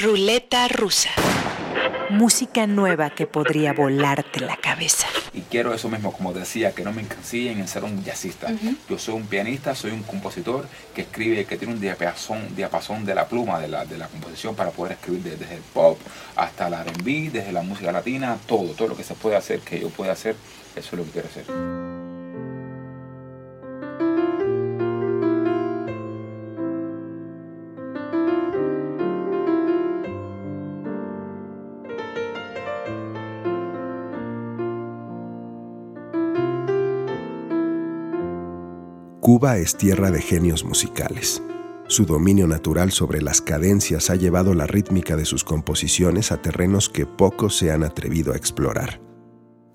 Ruleta rusa. Música nueva que podría volarte la cabeza. Y quiero eso mismo, como decía, que no me encasillen en ser un jazzista. Yo soy un pianista, soy un compositor que escribe, que tiene un diapasón, diapasón de la pluma, de la, de la composición para poder escribir desde, el pop hasta la R&B, desde la música latina, todo, todo lo que se puede hacer, que yo pueda hacer, eso es lo que quiero hacer. Cuba es tierra de genios musicales. Su dominio natural sobre las cadencias ha llevado la rítmica de sus composiciones a terrenos que pocos se han atrevido a explorar.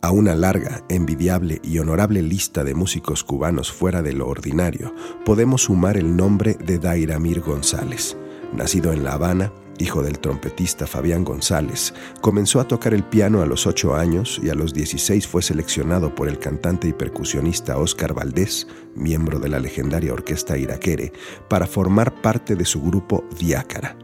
A una larga, envidiable y honorable lista de músicos cubanos fuera de lo ordinario, podemos sumar el nombre de Dairamir González, nacido en La Habana hijo del trompetista Fabián González, comenzó a tocar el piano a los 8 años y a los 16 fue seleccionado por el cantante y percusionista Oscar Valdés, miembro de la legendaria orquesta Iraquere, para formar parte de su grupo Diácara.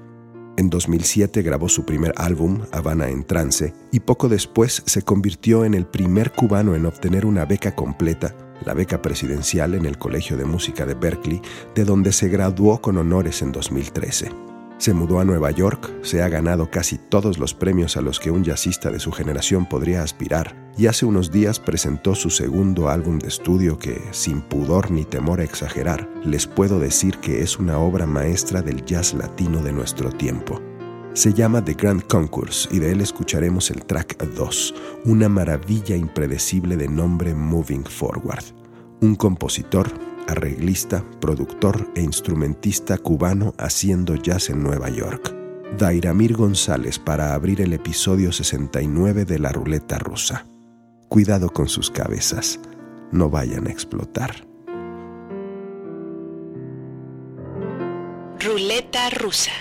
En 2007 grabó su primer álbum, Habana en Trance, y poco después se convirtió en el primer cubano en obtener una beca completa, la beca presidencial en el Colegio de Música de Berkeley, de donde se graduó con honores en 2013. Se mudó a Nueva York, se ha ganado casi todos los premios a los que un jazzista de su generación podría aspirar y hace unos días presentó su segundo álbum de estudio que, sin pudor ni temor a exagerar, les puedo decir que es una obra maestra del jazz latino de nuestro tiempo. Se llama The Grand Concourse y de él escucharemos el track 2, una maravilla impredecible de nombre Moving Forward. Un compositor, arreglista, productor e instrumentista cubano haciendo jazz en Nueva York. Dairamir González para abrir el episodio 69 de La Ruleta Rusa. Cuidado con sus cabezas, no vayan a explotar. Ruleta Rusa.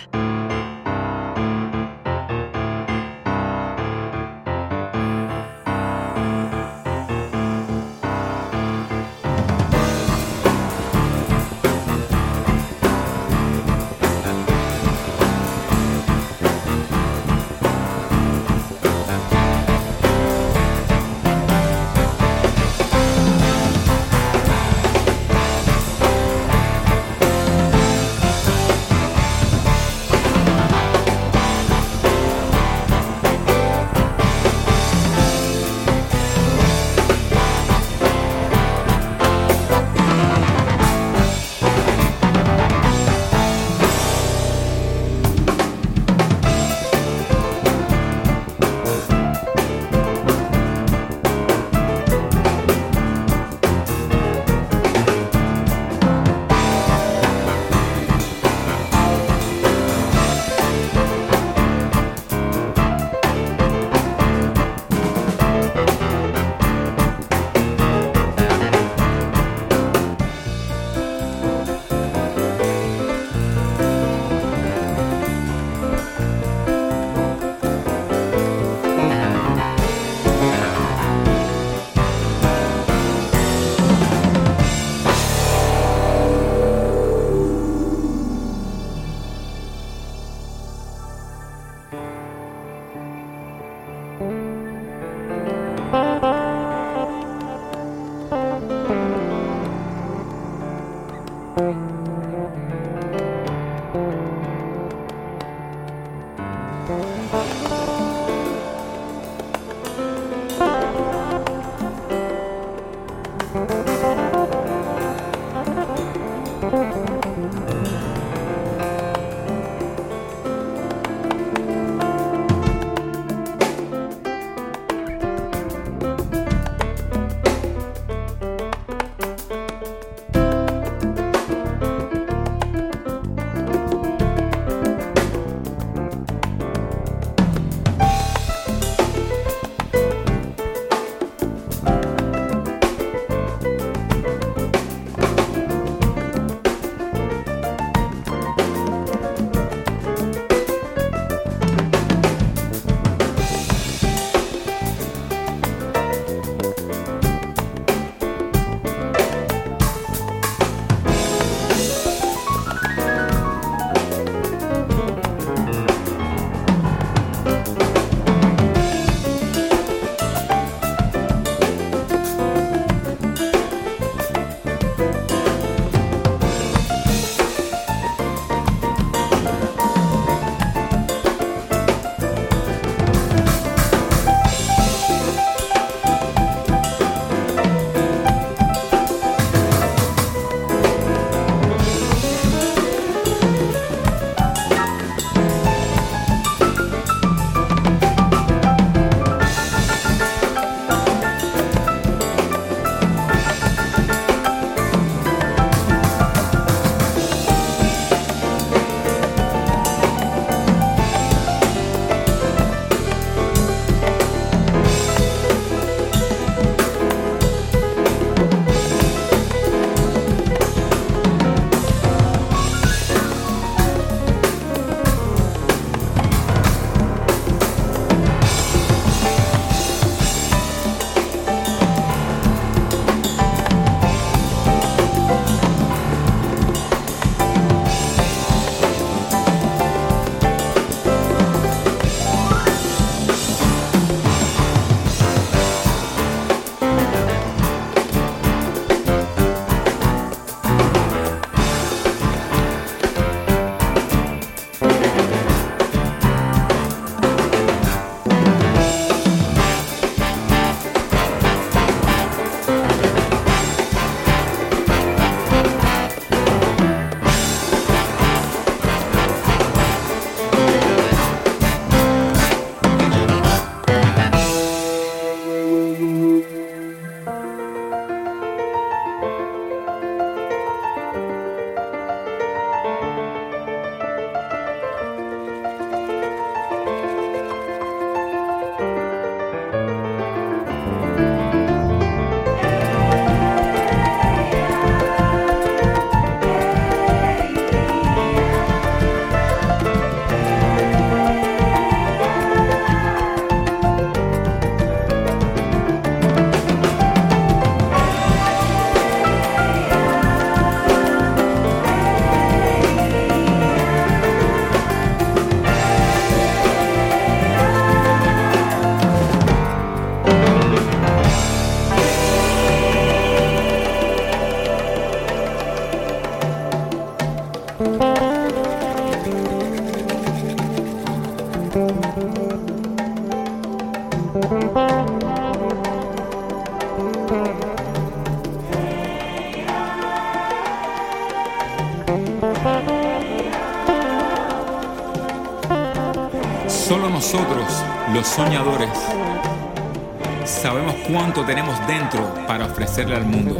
Tenemos dentro para ofrecerle al mundo.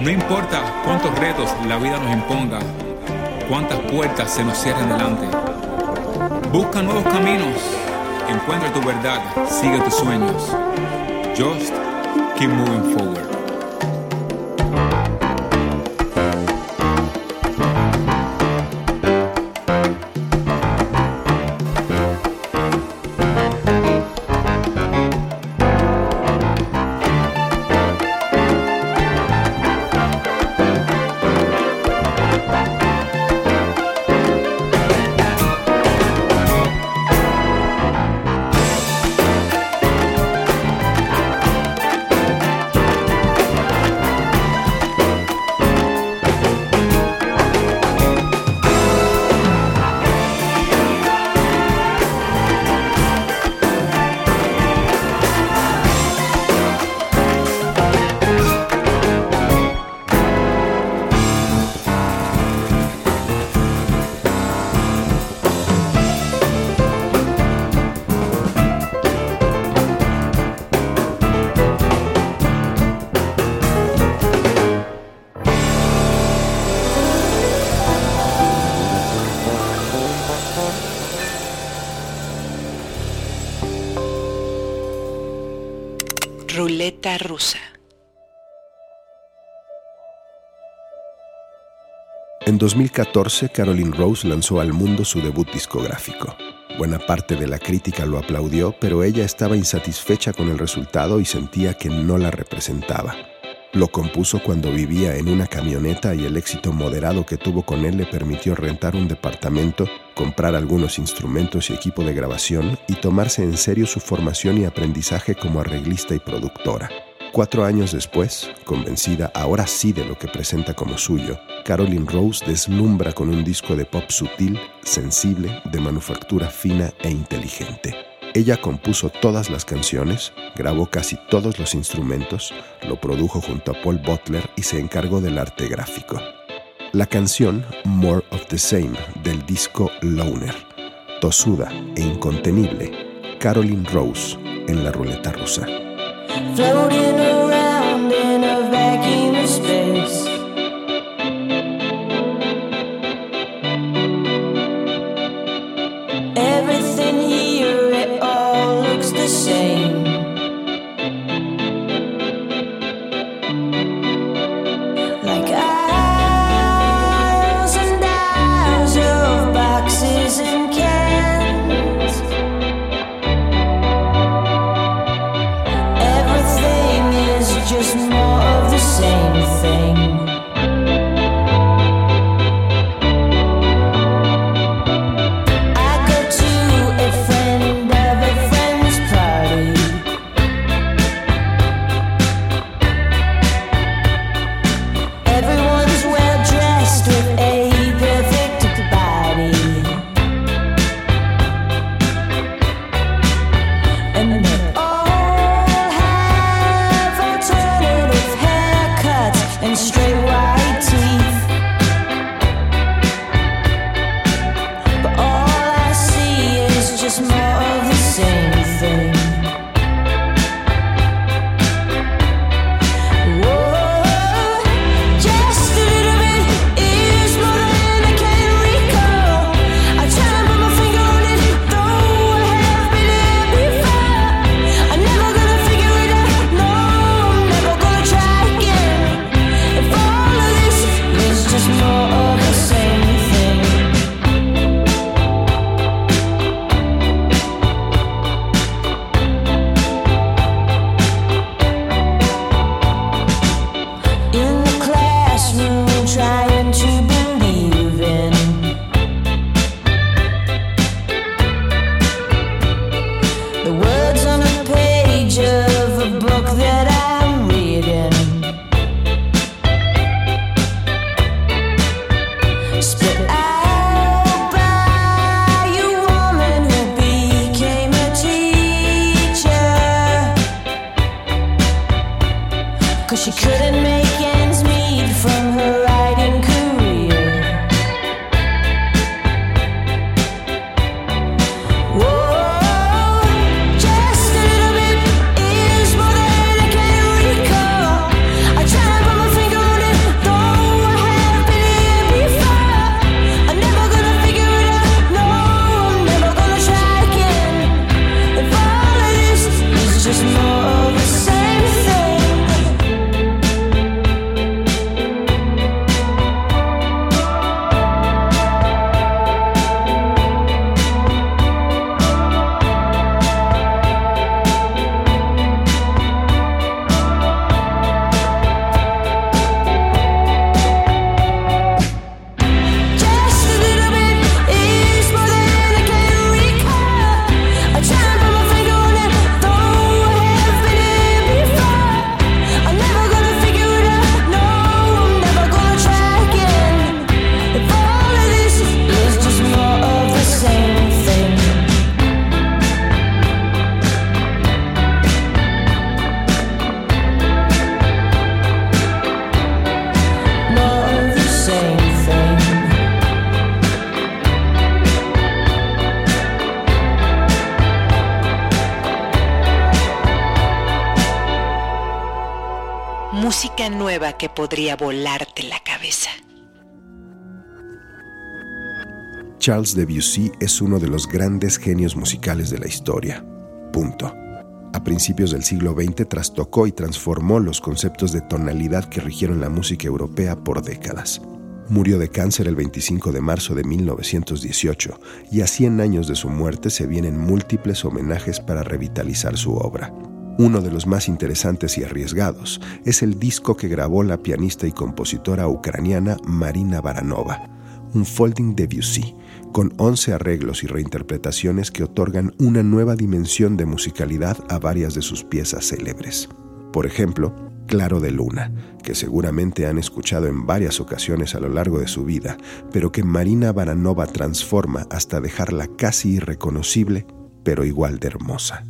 No importa cuántos retos la vida nos imponga, cuántas puertas se nos cierren delante. Busca nuevos caminos, encuentra tu verdad, sigue tus sueños. Just keep moving forward. En 2014, Caroline Rose lanzó al mundo su debut discográfico. Buena parte de la crítica lo aplaudió, pero ella estaba insatisfecha con el resultado y sentía que no la representaba. Lo compuso cuando vivía en una camioneta y el éxito moderado que tuvo con él le permitió rentar un departamento, comprar algunos instrumentos y equipo de grabación y tomarse en serio su formación y aprendizaje como arreglista y productora. Cuatro años después, convencida ahora sí de lo que presenta como suyo, Caroline Rose deslumbra con un disco de pop sutil, sensible, de manufactura fina e inteligente. Ella compuso todas las canciones, grabó casi todos los instrumentos, lo produjo junto a Paul Butler y se encargó del arte gráfico. La canción More of the Same del disco Loner, tosuda e incontenible, Caroline Rose en la ruleta rusa. Que podría volarte la cabeza. Charles Debussy es uno de los grandes genios musicales de la historia. Punto. A principios del siglo XX trastocó y transformó los conceptos de tonalidad que rigieron la música europea por décadas. Murió de cáncer el 25 de marzo de 1918 y a 100 años de su muerte se vienen múltiples homenajes para revitalizar su obra. Uno de los más interesantes y arriesgados es el disco que grabó la pianista y compositora ucraniana Marina Baranova, un folding Debussy, con 11 arreglos y reinterpretaciones que otorgan una nueva dimensión de musicalidad a varias de sus piezas célebres. Por ejemplo, Claro de Luna, que seguramente han escuchado en varias ocasiones a lo largo de su vida, pero que Marina Baranova transforma hasta dejarla casi irreconocible, pero igual de hermosa.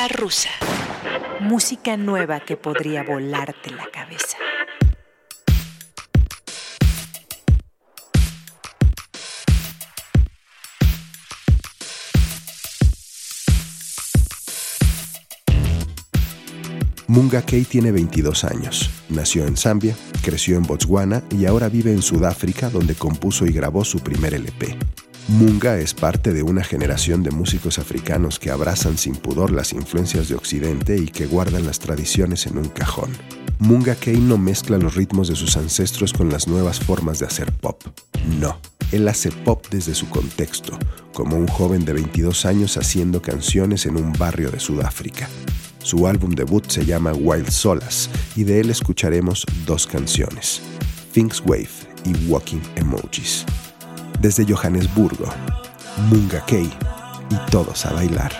Ruleta rusa. Música nueva que podría volarte la cabeza. Munga Kay tiene 22 años. Nació en Zambia, creció en Botswana y ahora vive en Sudáfrica donde compuso y grabó su primer LP. Munga es parte de una generación de músicos africanos que abrazan sin pudor las influencias de Occidente y que guardan las tradiciones en un cajón. Munga Kay no mezcla los ritmos de sus ancestros con las nuevas formas de hacer pop. No, él hace pop desde su contexto, como un joven de 22 años haciendo canciones en un barrio de Sudáfrica. Su álbum debut se llama Wild Solas y de él escucharemos dos canciones, Things Wave y Walking Emojis. Desde Johannesburgo, Munga Kay y todos a bailar.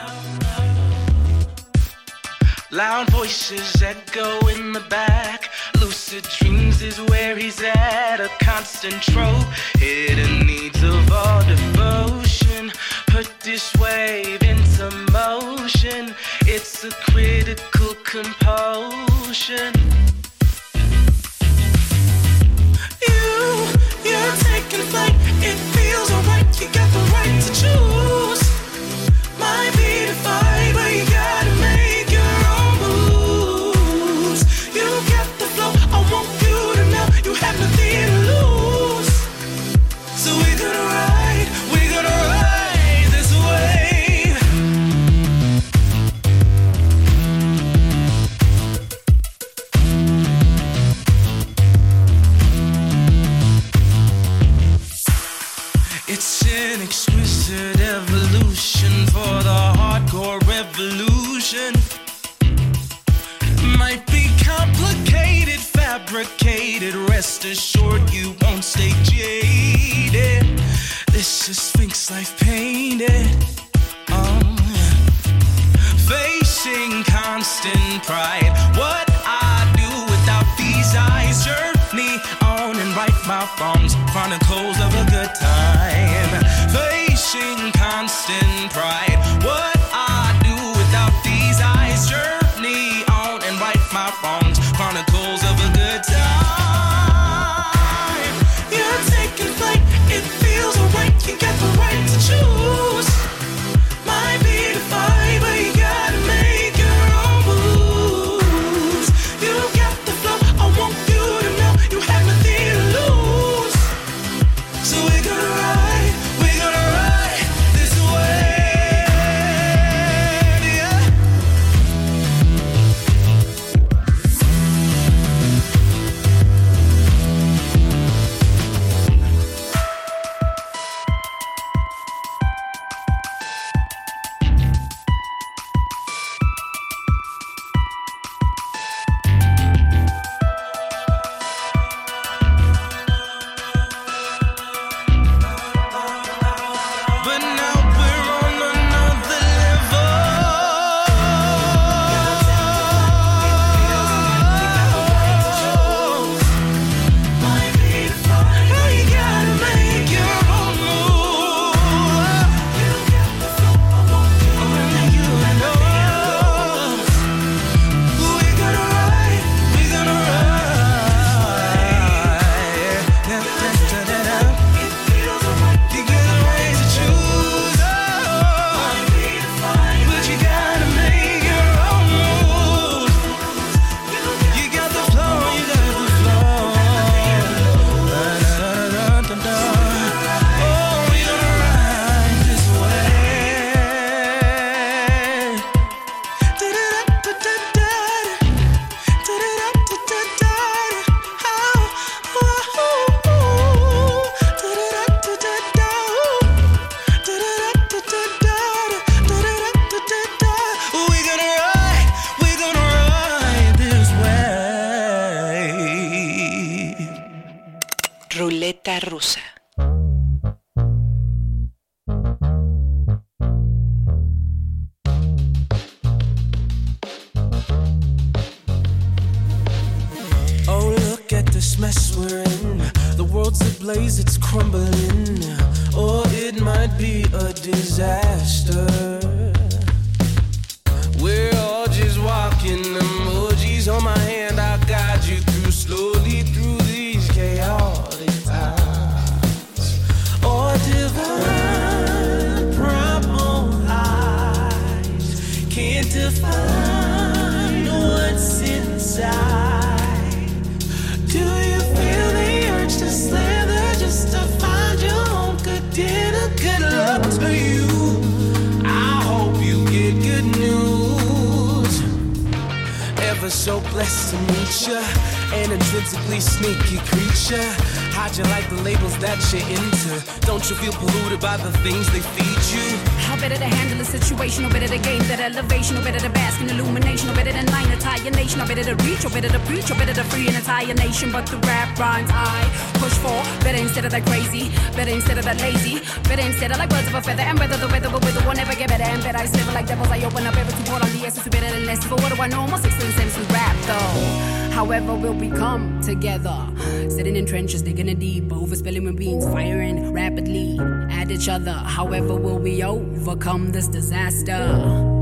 Loud voices echo in the back. Lucid dreams is where he's at. A constant trope. Hidden needs of all devotion. Put this wave into motion. It's a critical compulsion. You got the right to choose. And right my wrongs. Chronicles of a good time. Facing constant pride. Ever so blessed to meet ya, intrinsically sneaky creature. How'd you like the labels that you're into? Don't you feel polluted by the things they feed you? How better to handle a situation, or better to gain that elevation, or better to bask in illumination, or better than line entire nation, or better to reach, or better to preach, or better to free an entire nation. But the rap rhymes I push for better instead of that crazy, better instead of that lazy, better instead of like birds of a feather, and whether the weather will wither will never get better, and better I sliver like devils. I open up every support on the essence to better than less. But what do I know? Six sense with rap though. However, will we come together, sitting in trenches, digging in deep, overspilling with beans, firing rapidly at each other. However, will we overcome this disaster?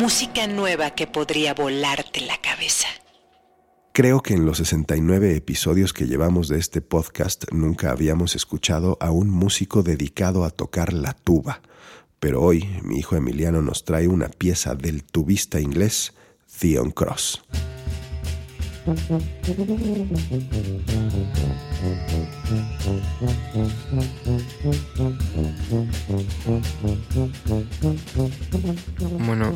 Música nueva que podría volarte la cabeza. Creo que en los 69 episodios que llevamos de este podcast nunca habíamos escuchado a un músico dedicado a tocar la tuba, pero hoy mi hijo Emiliano nos trae una pieza del tubista inglés Theon Cross. Bueno,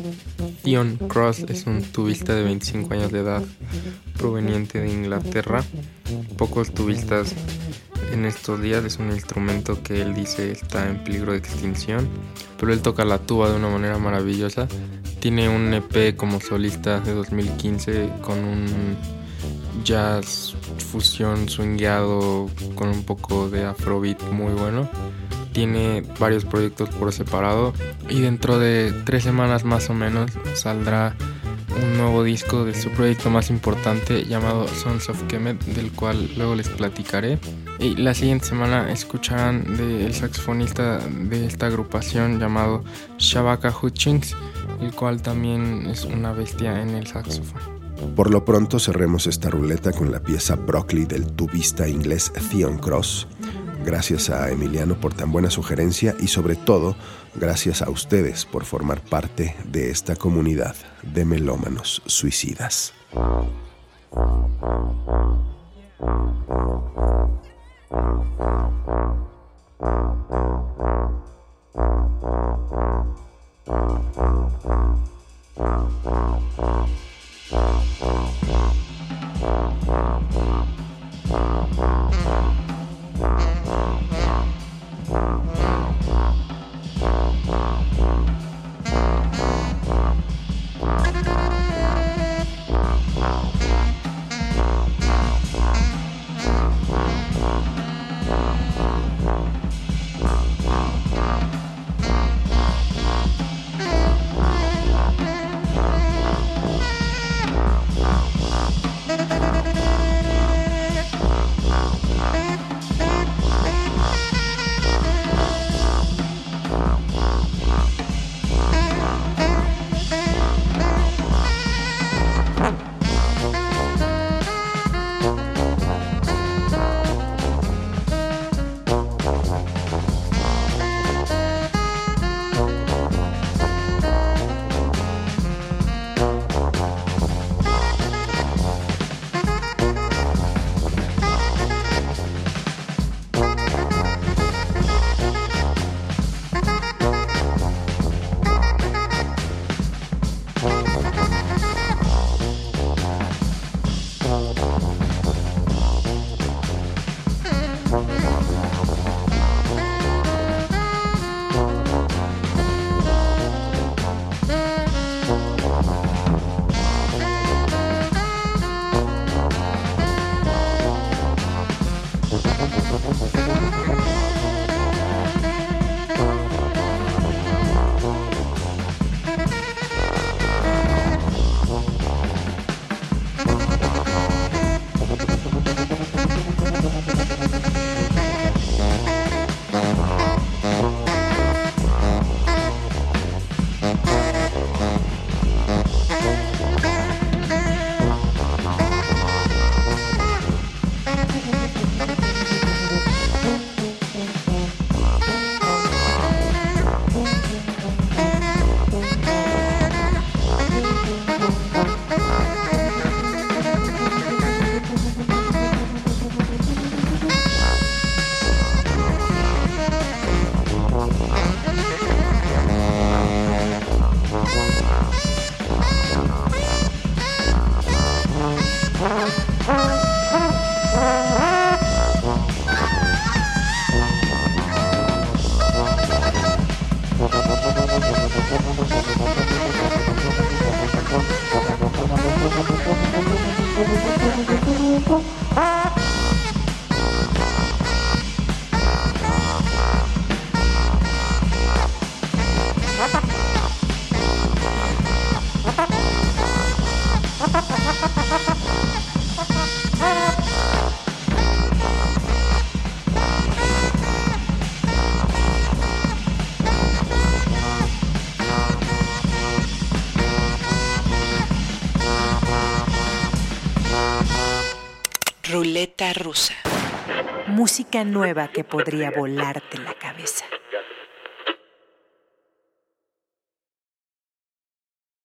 Ian Cross es un tubista de 25 años de edad, proveniente de Inglaterra. Pocos tubistas en estos días es un instrumento que él dice está en peligro de extinción, pero él toca la tuba de una manera maravillosa. Tiene un EP como solista de 2015 con un jazz fusión swingueado con un poco de afrobeat muy bueno. Tiene varios proyectos por separado y dentro de tres semanas más o menos saldrá un nuevo disco de su proyecto más importante llamado Sons of Kemet, del cual luego les platicaré. Y la siguiente semana escucharán del saxofonista de esta agrupación llamado Shabaka Hutchings, el cual también es una bestia en el saxofón. Por lo pronto cerremos esta ruleta con la pieza Broccoli del tubista inglés Theon Cross. Gracias a Emiliano por tan buena sugerencia y sobre todo gracias a ustedes por formar parte de esta comunidad de melómanos suicidas. Wow. Nueva que podría volarte la cabeza.